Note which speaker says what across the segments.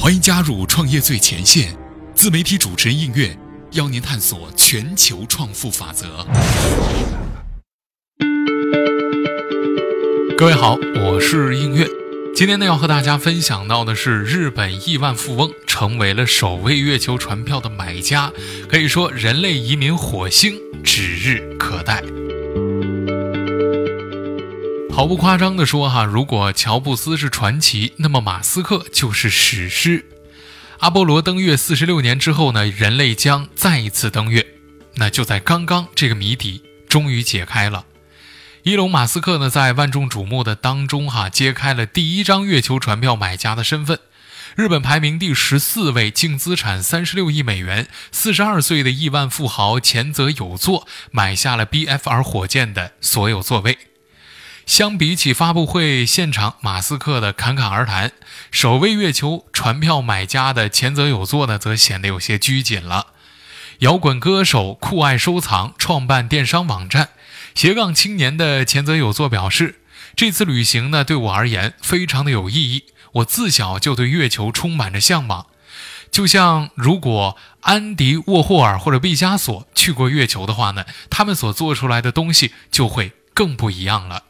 Speaker 1: 欢迎加入创业最前线，自媒体主持人应月邀您探索全球创富法则。
Speaker 2: 各位好，我是应月。今天呢，要和大家分享到的是日本亿万富翁成为了首位月球船票的买家，可以说人类移民火星指日可待。毫不夸张地说，哈，如果乔布斯是传奇，那么马斯克就是史诗。阿波罗登月四十六年之后呢，人类将再一次登月。那就在刚刚，这个谜底终于解开了。伊隆·马斯克呢，在万众瞩目的当中，哈，揭开了第一张月球船票买家的身份。日本排名第十四位，净资产三十六亿美元，四十二岁的亿万富豪前泽有作买下了 BFR 火箭的所有座位。相比起发布会现场马斯克的侃侃而谈，首位月球船票买家的前泽有作呢，则显得有些拘谨了。摇滚歌手酷爱收藏，创办电商网站。斜杠青年的前泽有作表示：“这次旅行呢，对我而言非常的有意义。我自小就对月球充满着向往，就像如果安迪沃霍尔或者毕加索去过月球的话呢，他们所做出来的东西就会更不一样了。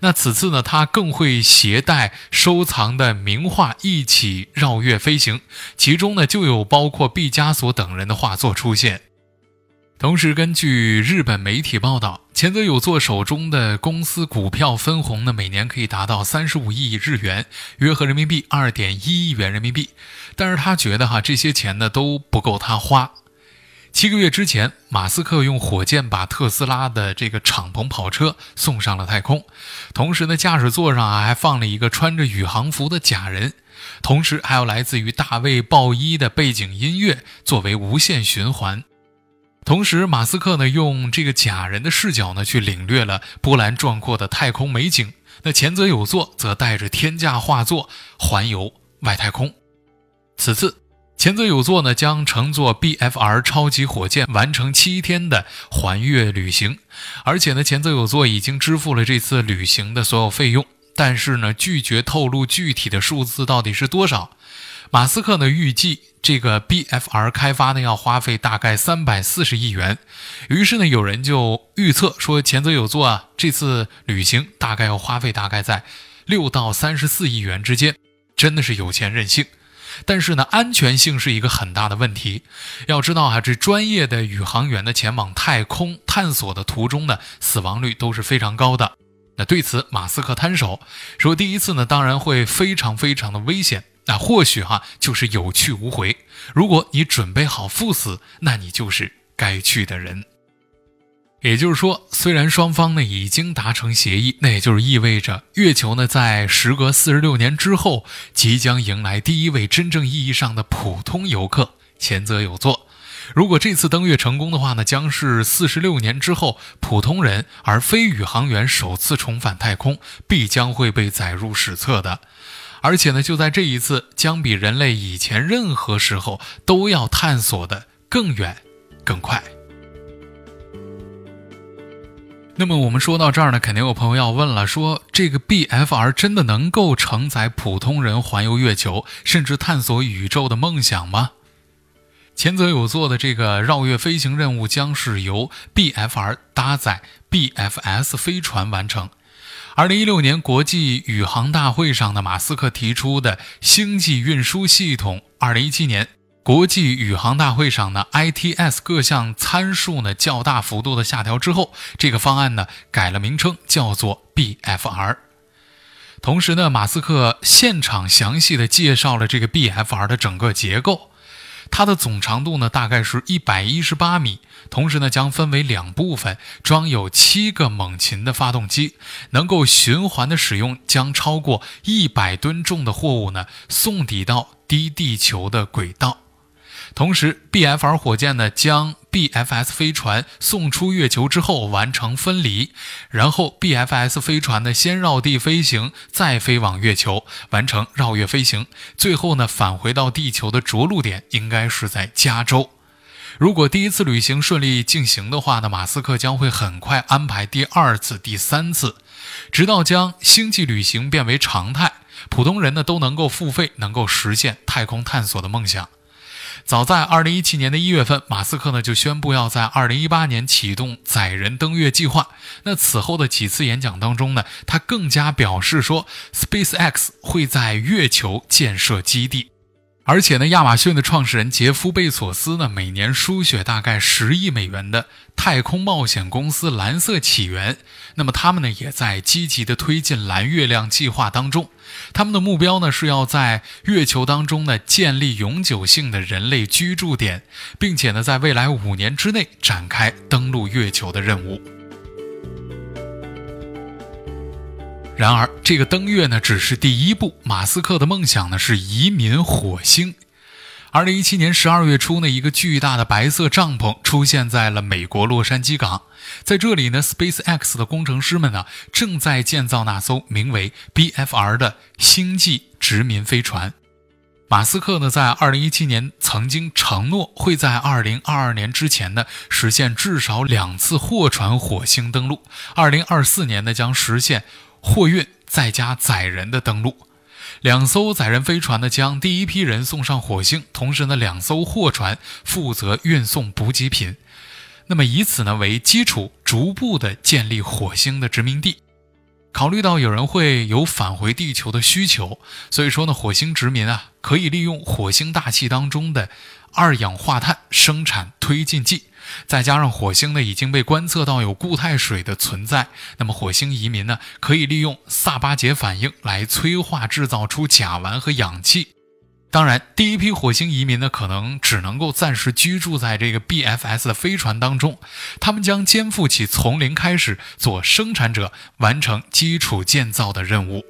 Speaker 2: 那此次呢，他更会携带收藏的名画一起绕月飞行，其中呢就有包括毕加索等人的画作出现。”同时，根据日本媒体报道，前泽有作手中的公司股票分红呢，每年可以达到三十五亿日元，约合人民币二点一亿元人民币。但是他觉得哈，这些钱呢都不够他花。七个月之前，马斯克用火箭把特斯拉的这个敞篷跑车送上了太空，同时呢，驾驶座上啊还放了一个穿着宇航服的假人，同时还有来自于大卫鲍伊的背景音乐作为无限循环。同时，马斯克呢用这个假人的视角呢去领略了波澜壮阔的太空美景。那前则有座则带着天价画作环游外太空。此次，前泽有作呢将乘坐 BFR 超级火箭完成七天的环月旅行，而且呢前泽有作已经支付了这次旅行的所有费用，但是呢拒绝透露具体的数字到底是多少。马斯克呢预计这个 BFR 开发呢要花费大概三百四十亿元，于是呢有人就预测说前泽有作啊这次旅行大概要花费大概在六到三十四亿元之间，真的是有钱任性。但是呢安全性是一个很大的问题，要知道啊这专业的宇航员的前往太空探索的途中呢死亡率都是非常高的。那对此马斯克摊手说第一次呢当然会非常非常的危险。那或许哈就是有去无回。如果你准备好赴死，那你就是该去的人。也就是说，虽然双方呢已经达成协议，那也就是意味着月球呢在时隔四十六年之后，即将迎来第一位真正意义上的普通游客前则有座。如果这次登月成功的话呢，将是四十六年之后普通人而非宇航员首次重返太空，必将会被载入史册的。而且呢，就在这一次，将比人类以前任何时候都要探索的更远、更快。那么我们说到这儿呢，肯定有朋友要问了：说这个 BFR 真的能够承载普通人环游月球，甚至探索宇宙的梦想吗？前泽有作的这个绕月飞行任务将是由 BFR 搭载 BFS 飞船完成。二零一六年国际宇航大会上的马斯克提出的星际运输系统，二零一七年国际宇航大会上的 ITS 各项参数呢较大幅度的下调之后，这个方案呢改了名称，叫做 BFR。同时呢，马斯克现场详细的介绍了这个 BFR 的整个结构。它的总长度呢，大概是一百一十八米，同时呢，将分为两部分，装有七个猛禽的发动机，能够循环的使用，将超过一百吨重的货物呢送抵到低地球的轨道。同时，BFR 火箭呢将 BFS 飞船送出月球之后完成分离，然后 BFS 飞船呢先绕地飞行，再飞往月球完成绕月飞行，最后呢返回到地球的着陆点应该是在加州。如果第一次旅行顺利进行的话呢，马斯克将会很快安排第二次、第三次，直到将星际旅行变为常态。普通人呢都能够付费，能够实现太空探索的梦想。早在二零一七年的一月份，马斯克呢就宣布要在二零一八年启动载人登月计划。那此后的几次演讲当中呢，他更加表示说，SpaceX 会在月球建设基地。而且呢，亚马逊的创始人杰夫·贝索斯呢，每年输血大概十亿美元的太空冒险公司蓝色起源，那么他们呢，也在积极的推进蓝月亮计划当中。他们的目标呢，是要在月球当中呢，建立永久性的人类居住点，并且呢，在未来五年之内展开登陆月球的任务。然而，这个登月呢只是第一步。马斯克的梦想呢是移民火星。二零一七年十二月初呢，一个巨大的白色帐篷出现在了美国洛杉矶港，在这里呢，SpaceX 的工程师们呢正在建造那艘名为 BFR 的星际殖民飞船。马斯克呢在二零一七年曾经承诺会在二零二二年之前呢实现至少两次货船火星登陆，二零二四年呢将实现。货运再加载人的登陆，两艘载人飞船呢将第一批人送上火星，同时呢两艘货船负责运送补给品，那么以此呢为基础，逐步的建立火星的殖民地。考虑到有人会有返回地球的需求，所以说呢火星殖民啊可以利用火星大气当中的二氧化碳生产推进剂。再加上火星呢已经被观测到有固态水的存在，那么火星移民呢可以利用萨巴杰反应来催化制造出甲烷和氧气。当然，第一批火星移民呢可能只能够暂时居住在这个 BFS 的飞船当中，他们将肩负起从零开始做生产者、完成基础建造的任务。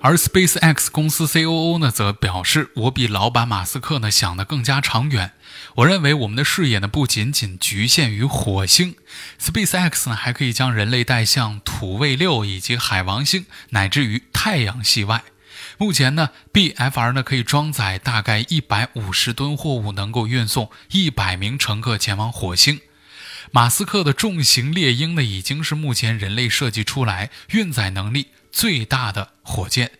Speaker 2: 而 SpaceX 公司 COO 呢，则表示：“我比老板马斯克呢想的更加长远。我认为我们的视野呢不仅仅局限于火星，SpaceX 呢还可以将人类带向土卫六以及海王星，乃至于太阳系外。目前呢，BFR 呢可以装载大概一百五十吨货物，能够运送一百名乘客前往火星。马斯克的重型猎鹰呢，已经是目前人类设计出来运载能力。”最大的火箭，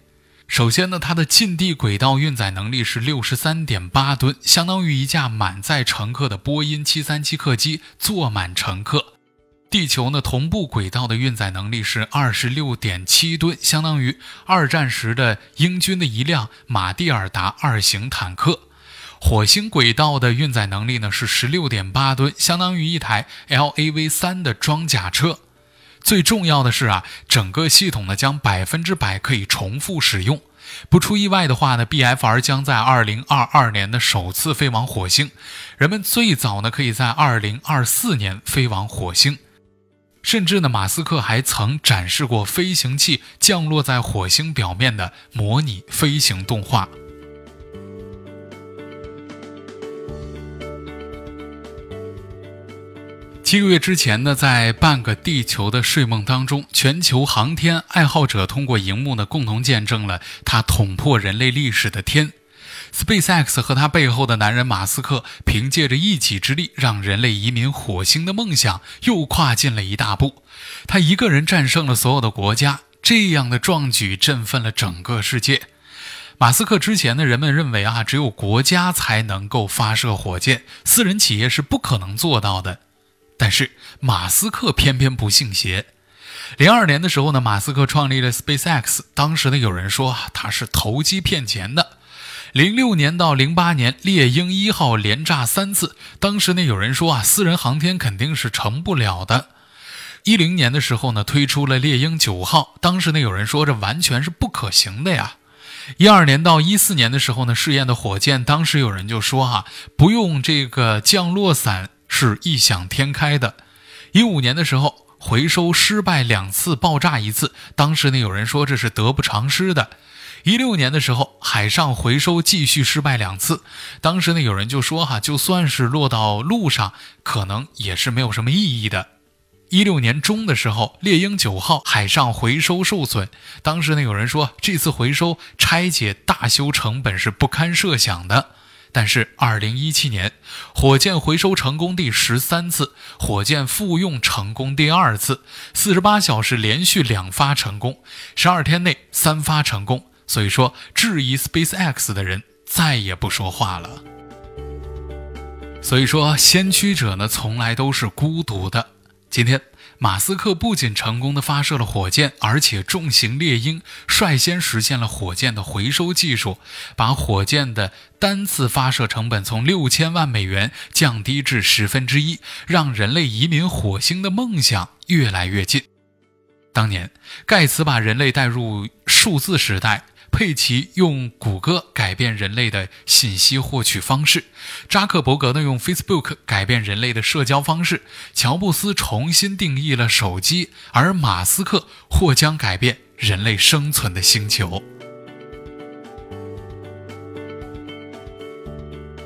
Speaker 2: 首先呢，它的近地轨道运载能力是六十三点八吨，相当于一架满载乘客的波音七三七客机坐满乘客。地球呢，同步轨道的运载能力是二十六点七吨，相当于二战时的英军的一辆马蒂尔达二型坦克。火星轨道的运载能力呢是十六点八吨，相当于一台 LAV 三的装甲车。最重要的是啊，整个系统呢将百分之百可以重复使用。不出意外的话呢，BFR 将在二零二二年的首次飞往火星。人们最早呢可以在二零二四年飞往火星。甚至呢，马斯克还曾展示过飞行器降落在火星表面的模拟飞行动画。七个月之前呢，在半个地球的睡梦当中，全球航天爱好者通过荧幕呢，共同见证了他捅破人类历史的天。SpaceX 和他背后的男人马斯克，凭借着一己之力，让人类移民火星的梦想又跨进了一大步。他一个人战胜了所有的国家，这样的壮举振奋了整个世界。马斯克之前的人们认为啊，只有国家才能够发射火箭，私人企业是不可能做到的。但是马斯克偏偏不信邪。零二年的时候呢，马斯克创立了 SpaceX，当时呢有人说啊他是投机骗钱的。零六年到零八年，猎鹰一号连炸三次，当时呢有人说啊，私人航天肯定是成不了的。一零年的时候呢，推出了猎鹰九号，当时呢有人说这完全是不可行的呀。一二年到一四年的时候呢，试验的火箭，当时有人就说哈，不用这个降落伞。是异想天开的。一五年的时候，回收失败两次，爆炸一次。当时呢，有人说这是得不偿失的。一六年的时候，海上回收继续失败两次。当时呢，有人就说哈，就算是落到路上，可能也是没有什么意义的。一六年中的时候，猎鹰九号海上回收受损。当时呢，有人说这次回收拆解大修成本是不堪设想的。但是2017年，火箭回收成功第十三次，火箭复用成功第二次，48小时连续两发成功，12天内三发成功。所以说，质疑 SpaceX 的人再也不说话了。所以说，先驱者呢，从来都是孤独的。今天，马斯克不仅成功的发射了火箭，而且重型猎鹰率先实现了火箭的回收技术，把火箭的单次发射成本从六千万美元降低至十分之一，让人类移民火星的梦想越来越近。当年，盖茨把人类带入数字时代。佩奇用谷歌改变人类的信息获取方式，扎克伯格呢用 Facebook 改变人类的社交方式，乔布斯重新定义了手机，而马斯克或将改变人类生存的星球。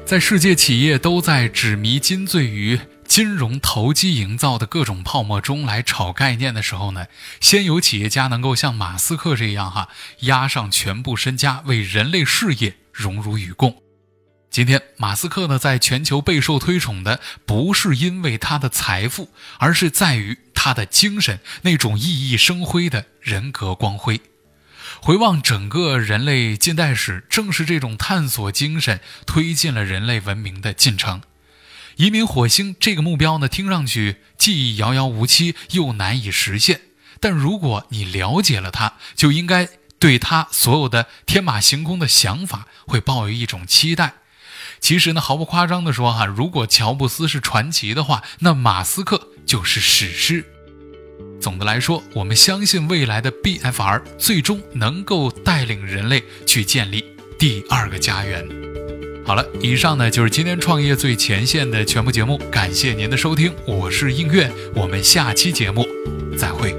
Speaker 2: 在世界企业都在纸迷金醉于。金融投机营造的各种泡沫中来炒概念的时候呢，先有企业家能够像马斯克这样哈，押上全部身家为人类事业荣辱与共。今天，马斯克呢在全球备受推崇的不是因为他的财富，而是在于他的精神，那种熠熠生辉的人格光辉。回望整个人类近代史，正是这种探索精神推进了人类文明的进程。移民火星这个目标呢，听上去既遥遥无期又难以实现。但如果你了解了它，就应该对它所有的天马行空的想法会抱有一种期待。其实呢，毫不夸张地说哈，如果乔布斯是传奇的话，那马斯克就是史诗。总的来说，我们相信未来的 BFR 最终能够带领人类去建立第二个家园。好了，以上呢就是今天创业最前线的全部节目，感谢您的收听，我是映月，我们下期节目再会。